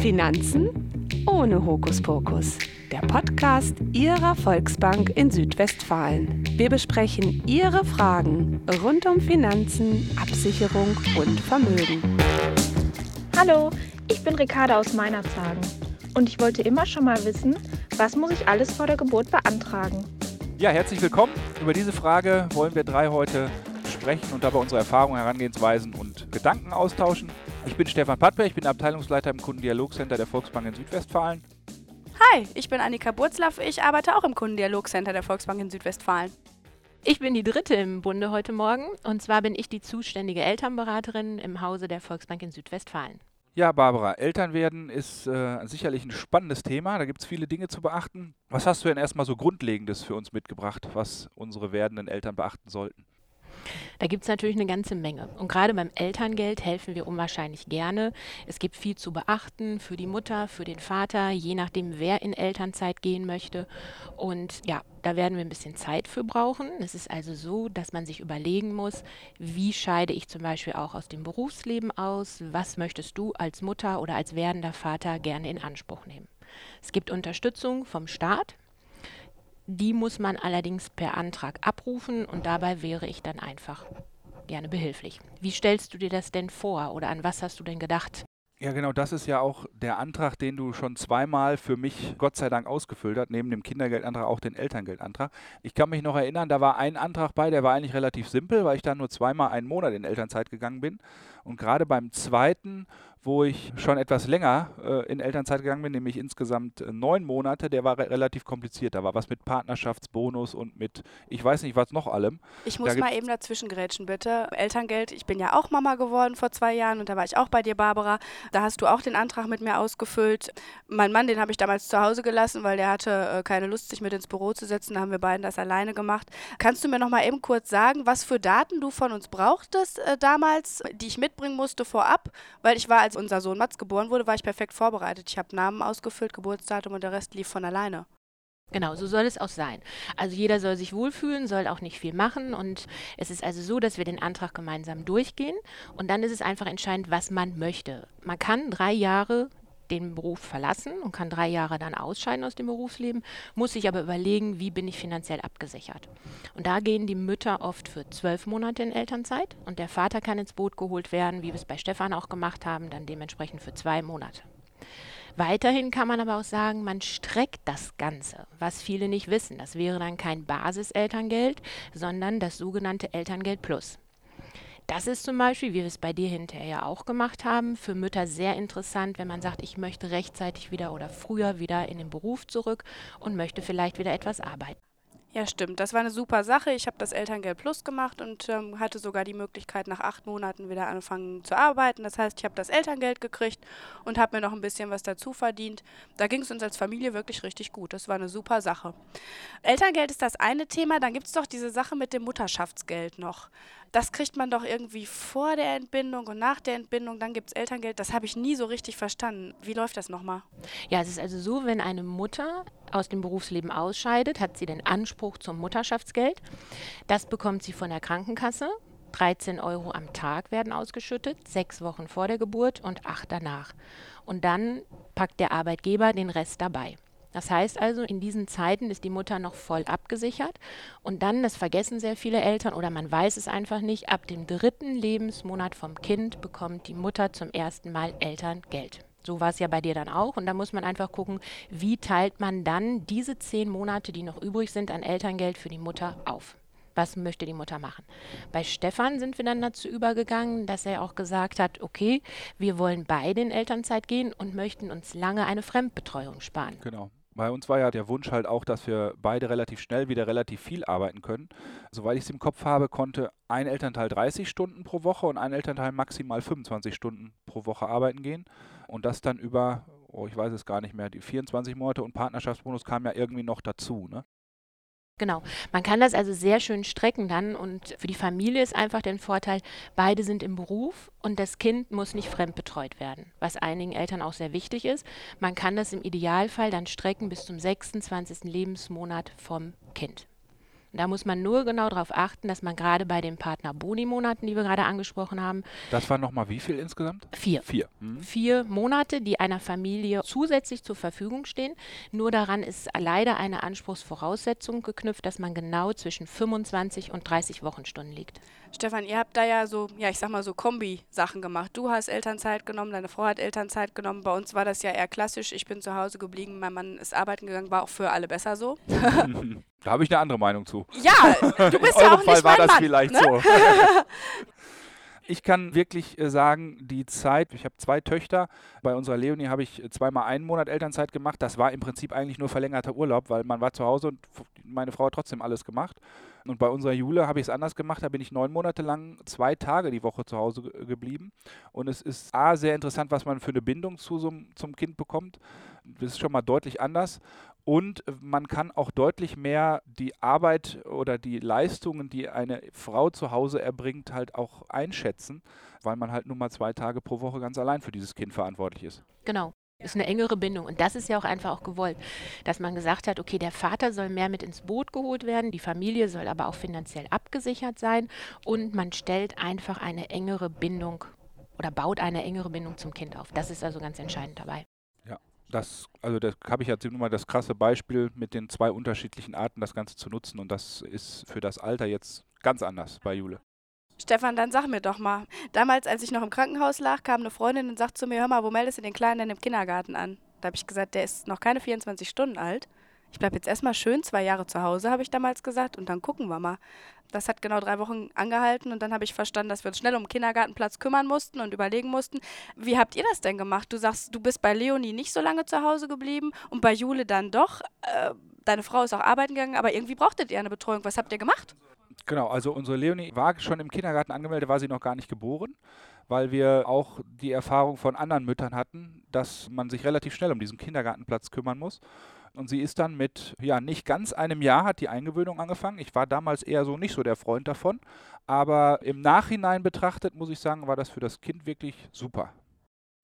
Finanzen ohne Hokuspokus. Der Podcast Ihrer Volksbank in Südwestfalen. Wir besprechen Ihre Fragen rund um Finanzen, Absicherung und Vermögen. Hallo, ich bin Ricarda aus Meinerzagen und ich wollte immer schon mal wissen, was muss ich alles vor der Geburt beantragen? Ja, herzlich willkommen. Über diese Frage wollen wir drei heute sprechen und dabei unsere Erfahrungen, Herangehensweisen und Gedanken austauschen. Ich bin Stefan Pattberg, ich bin Abteilungsleiter im Kundendialogcenter der Volksbank in Südwestfalen. Hi, ich bin Annika Burzlaff, ich arbeite auch im Kundendialogcenter der Volksbank in Südwestfalen. Ich bin die Dritte im Bunde heute Morgen und zwar bin ich die zuständige Elternberaterin im Hause der Volksbank in Südwestfalen. Ja, Barbara, Elternwerden ist äh, sicherlich ein spannendes Thema. Da gibt es viele Dinge zu beachten. Was hast du denn erstmal so Grundlegendes für uns mitgebracht, was unsere werdenden Eltern beachten sollten? Da gibt es natürlich eine ganze Menge. Und gerade beim Elterngeld helfen wir unwahrscheinlich gerne. Es gibt viel zu beachten für die Mutter, für den Vater, je nachdem, wer in Elternzeit gehen möchte. Und ja, da werden wir ein bisschen Zeit für brauchen. Es ist also so, dass man sich überlegen muss, wie scheide ich zum Beispiel auch aus dem Berufsleben aus? Was möchtest du als Mutter oder als werdender Vater gerne in Anspruch nehmen? Es gibt Unterstützung vom Staat, die muss man allerdings per Antrag abrufen und dabei wäre ich dann einfach gerne behilflich. Wie stellst du dir das denn vor oder an was hast du denn gedacht? Ja, genau, das ist ja auch der Antrag, den du schon zweimal für mich Gott sei Dank ausgefüllt hast, neben dem Kindergeldantrag auch den Elterngeldantrag. Ich kann mich noch erinnern, da war ein Antrag bei, der war eigentlich relativ simpel, weil ich da nur zweimal einen Monat in Elternzeit gegangen bin. Und gerade beim zweiten wo ich schon etwas länger äh, in Elternzeit gegangen bin, nämlich insgesamt äh, neun Monate. Der war re relativ kompliziert. Da war was mit Partnerschaftsbonus und mit, ich weiß nicht, was noch allem. Ich muss mal eben dazwischen grätschen, bitte. Elterngeld, ich bin ja auch Mama geworden vor zwei Jahren und da war ich auch bei dir, Barbara. Da hast du auch den Antrag mit mir ausgefüllt. Mein Mann, den habe ich damals zu Hause gelassen, weil der hatte äh, keine Lust, sich mit ins Büro zu setzen. Da haben wir beiden das alleine gemacht. Kannst du mir noch mal eben kurz sagen, was für Daten du von uns brauchtest äh, damals, die ich mitbringen musste vorab? Weil ich war als als unser Sohn Mats geboren wurde, war ich perfekt vorbereitet. Ich habe Namen ausgefüllt, Geburtsdatum und der Rest lief von alleine. Genau, so soll es auch sein. Also jeder soll sich wohlfühlen, soll auch nicht viel machen und es ist also so, dass wir den Antrag gemeinsam durchgehen und dann ist es einfach entscheidend, was man möchte. Man kann drei Jahre den Beruf verlassen und kann drei Jahre dann ausscheiden aus dem Berufsleben, muss sich aber überlegen, wie bin ich finanziell abgesichert. Und da gehen die Mütter oft für zwölf Monate in Elternzeit und der Vater kann ins Boot geholt werden, wie wir es bei Stefan auch gemacht haben, dann dementsprechend für zwei Monate. Weiterhin kann man aber auch sagen, man streckt das Ganze, was viele nicht wissen. Das wäre dann kein Basiselterngeld, sondern das sogenannte Elterngeld Plus. Das ist zum Beispiel, wie wir es bei dir hinterher auch gemacht haben, für Mütter sehr interessant, wenn man sagt, ich möchte rechtzeitig wieder oder früher wieder in den Beruf zurück und möchte vielleicht wieder etwas arbeiten. Ja, stimmt. Das war eine super Sache. Ich habe das Elterngeld Plus gemacht und ähm, hatte sogar die Möglichkeit, nach acht Monaten wieder anfangen zu arbeiten. Das heißt, ich habe das Elterngeld gekriegt und habe mir noch ein bisschen was dazu verdient. Da ging es uns als Familie wirklich richtig gut. Das war eine super Sache. Elterngeld ist das eine Thema. Dann gibt es doch diese Sache mit dem Mutterschaftsgeld noch das kriegt man doch irgendwie vor der Entbindung und nach der Entbindung, dann gibt es Elterngeld. Das habe ich nie so richtig verstanden. Wie läuft das nochmal? Ja, es ist also so, wenn eine Mutter aus dem Berufsleben ausscheidet, hat sie den Anspruch zum Mutterschaftsgeld. Das bekommt sie von der Krankenkasse. 13 Euro am Tag werden ausgeschüttet, sechs Wochen vor der Geburt und acht danach. Und dann packt der Arbeitgeber den Rest dabei. Das heißt also, in diesen Zeiten ist die Mutter noch voll abgesichert und dann, das vergessen sehr viele Eltern oder man weiß es einfach nicht, ab dem dritten Lebensmonat vom Kind bekommt die Mutter zum ersten Mal Elterngeld. So war es ja bei dir dann auch. Und da muss man einfach gucken, wie teilt man dann diese zehn Monate, die noch übrig sind an Elterngeld für die Mutter auf. Was möchte die Mutter machen? Bei Stefan sind wir dann dazu übergegangen, dass er auch gesagt hat, okay, wir wollen beide in Elternzeit gehen und möchten uns lange eine Fremdbetreuung sparen. Genau. Bei uns war ja der Wunsch halt auch, dass wir beide relativ schnell wieder relativ viel arbeiten können. Soweit ich es im Kopf habe, konnte ein Elternteil 30 Stunden pro Woche und ein Elternteil maximal 25 Stunden pro Woche arbeiten gehen. Und das dann über, oh, ich weiß es gar nicht mehr, die 24 Monate und Partnerschaftsbonus kam ja irgendwie noch dazu. Ne? Genau. Man kann das also sehr schön strecken dann und für die Familie ist einfach der Vorteil, beide sind im Beruf und das Kind muss nicht fremdbetreut werden, was einigen Eltern auch sehr wichtig ist. Man kann das im Idealfall dann strecken bis zum 26. Lebensmonat vom Kind. Da muss man nur genau darauf achten, dass man gerade bei den Partner-Boni-Monaten, die wir gerade angesprochen haben, Das waren nochmal wie viel insgesamt? vier. Vier. Hm. Vier Monate, die einer Familie zusätzlich zur Verfügung stehen. Nur daran ist leider eine Anspruchsvoraussetzung geknüpft, dass man genau zwischen 25 und 30 Wochenstunden liegt. Stefan, ihr habt da ja so, ja, ich sag mal so Kombi-Sachen gemacht. Du hast Elternzeit genommen, deine Frau hat Elternzeit genommen. Bei uns war das ja eher klassisch. Ich bin zu Hause geblieben, mein Mann ist arbeiten gegangen, war auch für alle besser so. Da habe ich eine andere Meinung zu. Ja, du bist In ja eurem auch Fall nicht war mein das Mann. vielleicht ne? so. Ich kann wirklich äh, sagen, die Zeit, ich habe zwei Töchter, bei unserer Leonie habe ich äh, zweimal einen Monat Elternzeit gemacht. Das war im Prinzip eigentlich nur verlängerter Urlaub, weil man war zu Hause und meine Frau hat trotzdem alles gemacht. Und bei unserer Jule habe ich es anders gemacht, da bin ich neun Monate lang zwei Tage die Woche zu Hause ge- geblieben. Und es ist A, sehr interessant, was man für eine Bindung zu so, zum Kind bekommt. Das ist schon mal deutlich anders. Und äh, man kann auch deutlich mehr die Arbeit oder die Leistungen, die eine Frau zu Hause erbringt, halt auch einschätzen, weil man halt nur mal zwei Tage pro Woche ganz allein für dieses Kind verantwortlich ist. Genau. Ist eine engere Bindung. Und das ist ja auch einfach auch gewollt, dass man gesagt hat, okay, der Vater soll mehr mit ins Boot geholt werden, die Familie soll aber auch finanziell abgesichert sein und man stellt einfach eine engere Bindung oder baut eine engere Bindung zum Kind auf. Das ist also ganz entscheidend dabei. Das, also das habe ich jetzt nur mal das krasse Beispiel mit den zwei unterschiedlichen Arten, das Ganze zu nutzen. Und das ist für das Alter jetzt ganz anders bei Jule. Stefan, dann sag mir doch mal. Damals, als ich noch im Krankenhaus lag, kam eine Freundin und sagt zu mir, hör mal, wo meldest du den Kleinen denn im Kindergarten an? Da habe ich gesagt, der ist noch keine 24 Stunden alt. Ich bleibe jetzt erstmal schön zwei Jahre zu Hause, habe ich damals gesagt, und dann gucken wir mal. Das hat genau drei Wochen angehalten und dann habe ich verstanden, dass wir uns schnell um den Kindergartenplatz kümmern mussten und überlegen mussten, wie habt ihr das denn gemacht? Du sagst, du bist bei Leonie nicht so lange zu Hause geblieben und bei Jule dann doch. Äh, deine Frau ist auch arbeiten gegangen, aber irgendwie brauchtet ihr eine Betreuung. Was habt ihr gemacht? Genau, also unsere Leonie war schon im Kindergarten angemeldet, war sie noch gar nicht geboren, weil wir auch die Erfahrung von anderen Müttern hatten, dass man sich relativ schnell um diesen Kindergartenplatz kümmern muss. Und sie ist dann mit, ja, nicht ganz einem Jahr hat die Eingewöhnung angefangen. Ich war damals eher so nicht so der Freund davon. Aber im Nachhinein betrachtet, muss ich sagen, war das für das Kind wirklich super.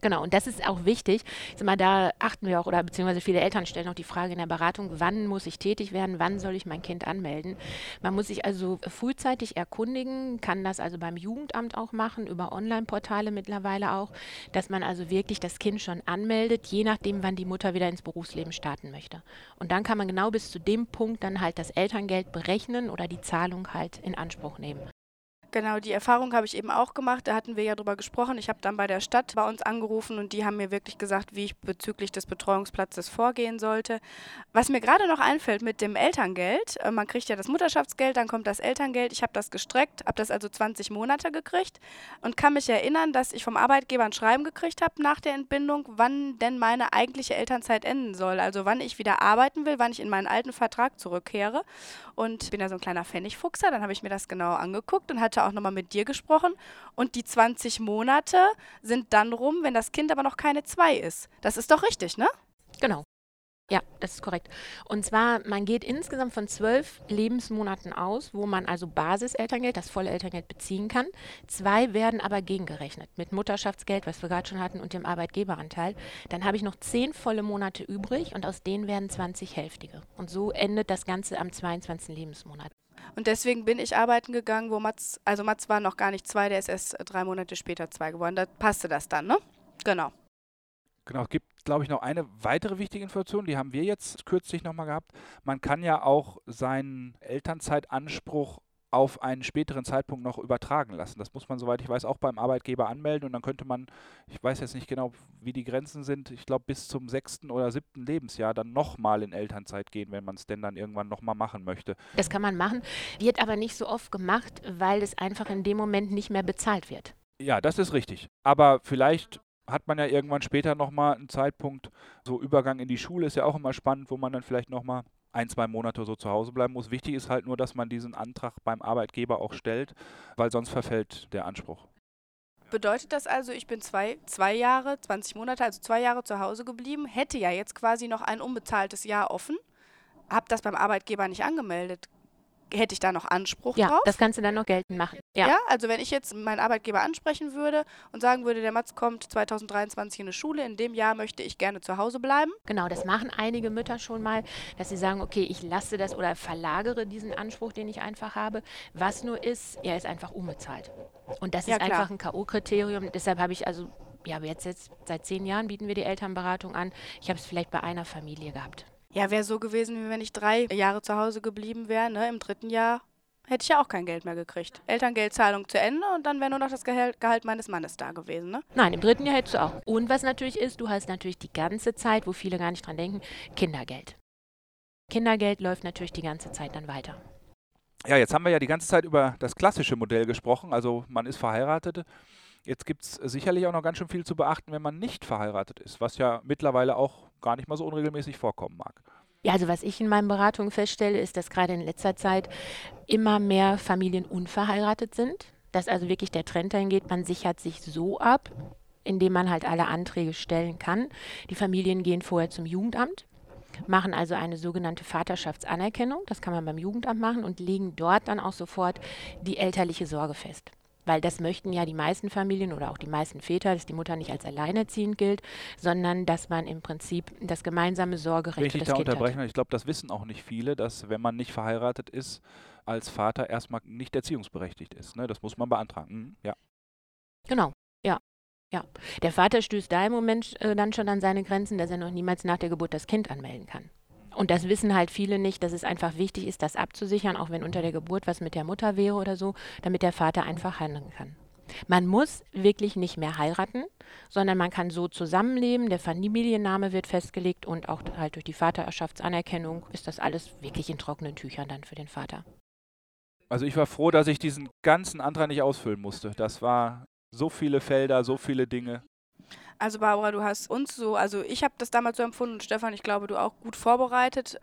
Genau, und das ist auch wichtig. Mal, da achten wir auch, oder beziehungsweise viele Eltern stellen auch die Frage in der Beratung, wann muss ich tätig werden, wann soll ich mein Kind anmelden. Man muss sich also frühzeitig erkundigen, kann das also beim Jugendamt auch machen, über Online-Portale mittlerweile auch, dass man also wirklich das Kind schon anmeldet, je nachdem, wann die Mutter wieder ins Berufsleben starten möchte. Und dann kann man genau bis zu dem Punkt dann halt das Elterngeld berechnen oder die Zahlung halt in Anspruch nehmen. Genau, die Erfahrung habe ich eben auch gemacht. Da hatten wir ja drüber gesprochen. Ich habe dann bei der Stadt bei uns angerufen und die haben mir wirklich gesagt, wie ich bezüglich des Betreuungsplatzes vorgehen sollte. Was mir gerade noch einfällt mit dem Elterngeld, äh, man kriegt ja das Mutterschaftsgeld, dann kommt das Elterngeld. Ich habe das gestreckt, habe das also 20 Monate gekriegt und kann mich erinnern, dass ich vom Arbeitgeber ein Schreiben gekriegt habe nach der Entbindung, wann denn meine eigentliche Elternzeit enden soll. Also wann ich wieder arbeiten will, wann ich in meinen alten Vertrag zurückkehre. Und bin ja so ein kleiner Pfennigfuchser, dann habe ich mir das genau angeguckt und hatte auch nochmal mit dir gesprochen. Und die 20 Monate sind dann rum, wenn das Kind aber noch keine zwei ist. Das ist doch richtig, ne? Ja, das ist korrekt. Und zwar, man geht insgesamt von zwölf Lebensmonaten aus, wo man also Basiselterngeld, das volle Elterngeld beziehen kann. Zwei werden aber gegengerechnet mit Mutterschaftsgeld, was wir gerade schon hatten, und dem Arbeitgeberanteil. Dann habe ich noch zehn volle Monate übrig und aus denen werden 20 hälftige. Und so endet das Ganze am 22. Lebensmonat. Und deswegen bin ich arbeiten gegangen, wo Mats, also Mats war noch gar nicht zwei, der ist erst drei Monate später zwei geworden. Da passte das dann, ne? Genau. Genau, es gibt, glaube ich, noch eine weitere wichtige Information, die haben wir jetzt kürzlich nochmal gehabt. Man kann ja auch seinen Elternzeitanspruch auf einen späteren Zeitpunkt noch übertragen lassen. Das muss man, soweit ich weiß, auch beim Arbeitgeber anmelden und dann könnte man, ich weiß jetzt nicht genau, wie die Grenzen sind, ich glaube bis zum sechsten oder siebten Lebensjahr dann nochmal in Elternzeit gehen, wenn man es denn dann irgendwann nochmal machen möchte. Das kann man machen, wird aber nicht so oft gemacht, weil es einfach in dem Moment nicht mehr bezahlt wird. Ja, das ist richtig. Aber vielleicht hat man ja irgendwann später nochmal einen Zeitpunkt, so Übergang in die Schule ist ja auch immer spannend, wo man dann vielleicht nochmal ein, zwei Monate so zu Hause bleiben muss. Wichtig ist halt nur, dass man diesen Antrag beim Arbeitgeber auch stellt, weil sonst verfällt der Anspruch. Bedeutet das also, ich bin zwei, zwei Jahre, 20 Monate, also zwei Jahre zu Hause geblieben, hätte ja jetzt quasi noch ein unbezahltes Jahr offen, habe das beim Arbeitgeber nicht angemeldet. Hätte ich da noch Anspruch Ja, drauf? das kannst du dann noch geltend machen. Ja. Ja. also wenn ich jetzt meinen Arbeitgeber ansprechen würde und sagen würde, der Mats kommt 2023 in eine Schule, in dem Jahr möchte ich gerne zu Hause bleiben. Genau, das machen einige Mütter schon mal, dass sie sagen, okay, ich lasse das oder verlagere diesen Anspruch, den ich einfach habe. Was nur ist, er ist einfach unbezahlt. Und das Ja, ist klar. einfach ein K.O.-Kriterium. Deshalb habe ich also, ja, jetzt, jetzt seit zehn Jahren bieten wir die Elternberatung an. Ich habe es vielleicht bei einer Familie gehabt. Ja, wäre so gewesen, wie wenn ich drei Jahre zu Hause geblieben wäre. Ne? Im dritten Jahr hätte ich ja auch kein Geld mehr gekriegt. Elterngeldzahlung zu Ende und dann wäre nur noch das Gehalt, Gehalt meines Mannes da gewesen. Ne? Nein, im dritten Jahr hättest du auch. Und was natürlich ist, du hast natürlich die ganze Zeit, wo viele gar nicht dran denken, Kindergeld. Kindergeld läuft natürlich die ganze Zeit dann weiter. Ja, jetzt haben wir ja die ganze Zeit über das klassische Modell gesprochen, also man ist verheiratet. Jetzt gibt es sicherlich auch noch ganz schön viel zu beachten, wenn man nicht verheiratet ist, was ja mittlerweile auch gar nicht mal so unregelmäßig vorkommen mag. Ja, also was ich in meinen Beratungen feststelle, ist, dass gerade in letzter Zeit immer mehr Familien unverheiratet sind. Dass also wirklich der Trend dahin geht, man sichert sich so ab, indem man halt alle Anträge stellen kann. Die Familien gehen vorher zum Jugendamt, machen also eine sogenannte Vaterschaftsanerkennung, das kann man beim Jugendamt machen und legen dort dann auch sofort die elterliche Sorge fest. Weil das möchten ja die meisten Familien oder auch die meisten Väter, dass die Mutter nicht als alleinerziehend gilt, sondern dass man im Prinzip das gemeinsame Sorgerecht Wenn ich für das da Kind hat. unterbrechen, ich glaube, das wissen auch nicht viele, dass wenn man nicht verheiratet ist, als Vater erstmal nicht erziehungsberechtigt ist. Ne? Das muss man beantragen. Mhm, ja. Genau, ja. Ja, der Vater stößt da im Moment äh, dann schon an seine Grenzen, dass er noch niemals nach der Geburt das Kind anmelden kann. Und das wissen halt viele nicht, dass es einfach wichtig ist, das abzusichern, auch wenn unter der Geburt was mit der Mutter wäre oder so, damit der Vater einfach handeln kann. Man muss wirklich nicht mehr heiraten, sondern man kann so zusammenleben, der Familienname wird festgelegt und auch halt durch die Vaterschaftsanerkennung ist das alles wirklich in trockenen Tüchern dann für den Vater. Also ich war froh, dass ich diesen ganzen Antrag nicht ausfüllen musste. Das war so viele Felder, so viele Dinge. Also Barbara, du hast uns so, also ich habe das damals so empfunden und Stefan, ich glaube, du auch gut vorbereitet.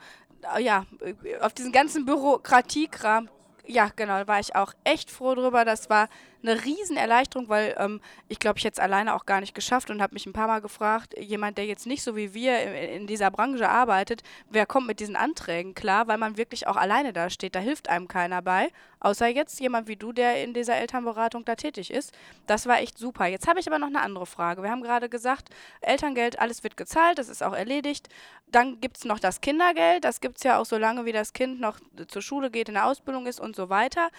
Äh, Ja, äh, auf diesen ganzen Bürokratiekram. Ja, genau, da war ich auch echt froh drüber. Das war eine Riesenerleichterung, weil ähm, ich glaube, ich hätte es alleine auch gar nicht geschafft und habe mich ein paar Mal gefragt, jemand, der jetzt nicht so wie wir in, in dieser Branche arbeitet, wer kommt mit diesen Anträgen klar, weil man wirklich auch alleine da steht. Da hilft einem keiner bei, außer jetzt jemand wie du, der in dieser Elternberatung da tätig ist. Das war echt super. Jetzt habe ich aber noch eine andere Frage. Wir haben gerade gesagt, Elterngeld, alles wird gezahlt, das ist auch erledigt. Dann gibt es noch das Kindergeld. Das gibt es ja auch so lange, wie das Kind noch zur Schule geht, in der Ausbildung ist und so weiter.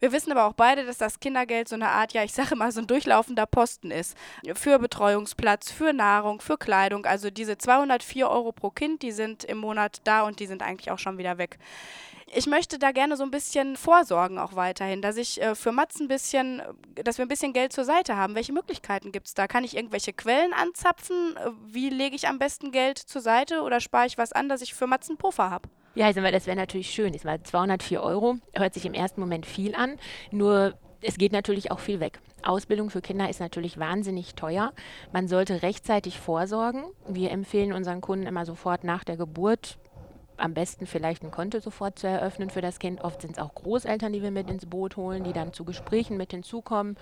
Wir wissen aber auch beide, dass das Kindergeld so eine Art, ja, ich sage mal, so ein durchlaufender Posten ist. Für Betreuungsplatz, für Nahrung, für Kleidung. Also diese 204 Euro pro Kind, die sind im Monat da und die sind eigentlich auch schon wieder weg. Ich möchte da gerne so ein bisschen vorsorgen auch weiterhin, dass ich äh, für Mats ein bisschen, dass wir ein bisschen Geld zur Seite haben. Welche Möglichkeiten gibt es da? Kann ich irgendwelche Quellen anzapfen? Wie lege ich am besten Geld zur Seite oder spare ich was an, dass ich für Mats einen Puffer habe? Ja, also das wäre natürlich schön. Ist mal 204 Euro, hört sich im ersten Moment viel an, nur es geht natürlich auch viel weg. Ausbildung für Kinder ist natürlich wahnsinnig teuer. Man sollte rechtzeitig vorsorgen. Wir empfehlen unseren Kunden immer sofort nach der Geburt am besten vielleicht ein Konto sofort zu eröffnen für das Kind. Oft sind es auch Großeltern, die wir mit ins Boot holen, die dann zu Gesprächen mit hinzukommen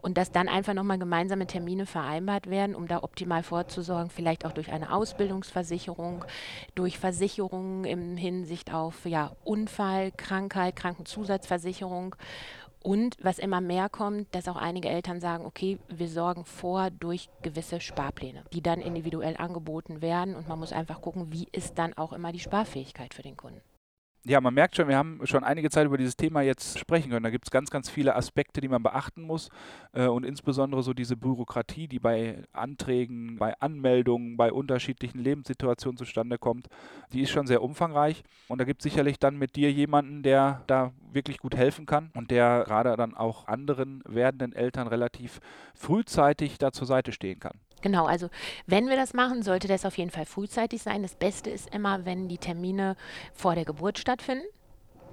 und dass dann einfach nochmal gemeinsame Termine vereinbart werden, um da optimal vorzusorgen, vielleicht auch durch eine Ausbildungsversicherung, durch Versicherungen im Hinsicht auf ja, Unfall, Krankheit, Krankenzusatzversicherung. Und was immer mehr kommt, dass auch einige Eltern sagen, okay, wir sorgen vor durch gewisse Sparpläne, die dann individuell angeboten werden. Und man muss einfach gucken, wie ist dann auch immer die Sparfähigkeit für den Kunden. Ja, man merkt schon, wir haben schon einige Zeit über dieses Thema jetzt sprechen können. Da gibt es ganz, ganz viele Aspekte, die man beachten muss. Äh, und insbesondere so diese Bürokratie, die bei Anträgen, bei Anmeldungen, bei unterschiedlichen Lebenssituationen zustande kommt, die ist schon sehr umfangreich. Und da gibt es sicherlich dann mit dir jemanden, der da wirklich gut helfen kann und der gerade dann auch anderen werdenden Eltern relativ frühzeitig da zur Seite stehen kann. Genau, also wenn wir das machen, sollte das auf jeden Fall frühzeitig sein. Das Beste ist immer, wenn die Termine vor der Geburt stattfinden.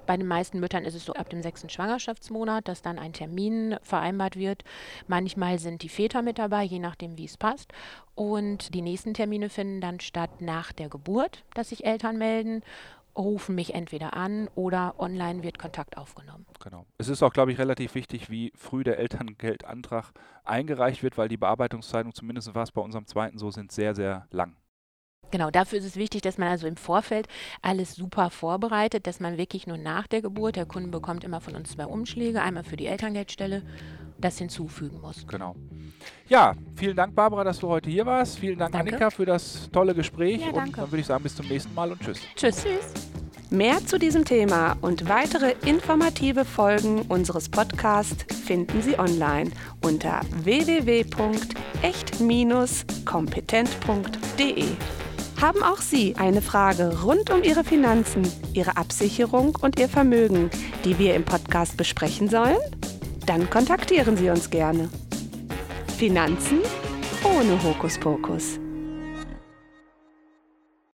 Bei den meisten Müttern ist es so ab dem sechsten Schwangerschaftsmonat, dass dann ein Termin vereinbart wird. Manchmal sind die Väter mit dabei, je nachdem, wie es passt. Und die nächsten Termine finden dann statt nach der Geburt, dass sich Eltern melden, rufen mich entweder an oder online wird Kontakt aufgenommen. Genau. Es ist auch, glaube ich, relativ wichtig, wie früh der Elterngeldantrag eingereicht wird, weil die Bearbeitungszeiten, zumindest war es bei unserem zweiten so, sind sehr, sehr lang. Genau, dafür ist es wichtig, dass man also im Vorfeld alles super vorbereitet, dass man wirklich nur nach der Geburt, der Kunde bekommt immer von uns zwei Umschläge, einmal für die Elterngeldstelle, das hinzufügen muss. Genau. Ja, vielen Dank, Barbara, dass du heute hier warst. Vielen Dank, Danke. Annika, für das tolle Gespräch. Ja, und danke. dann würde ich sagen, bis zum nächsten Mal und tschüss. Tschüss. Tschüss. Mehr zu diesem Thema und weitere informative Folgen unseres Podcasts finden Sie online unter www.echt-kompetent.de. Haben auch Sie eine Frage rund um Ihre Finanzen, Ihre Absicherung und Ihr Vermögen, die wir im Podcast besprechen sollen? Dann kontaktieren Sie uns gerne. Finanzen ohne Hokuspokus.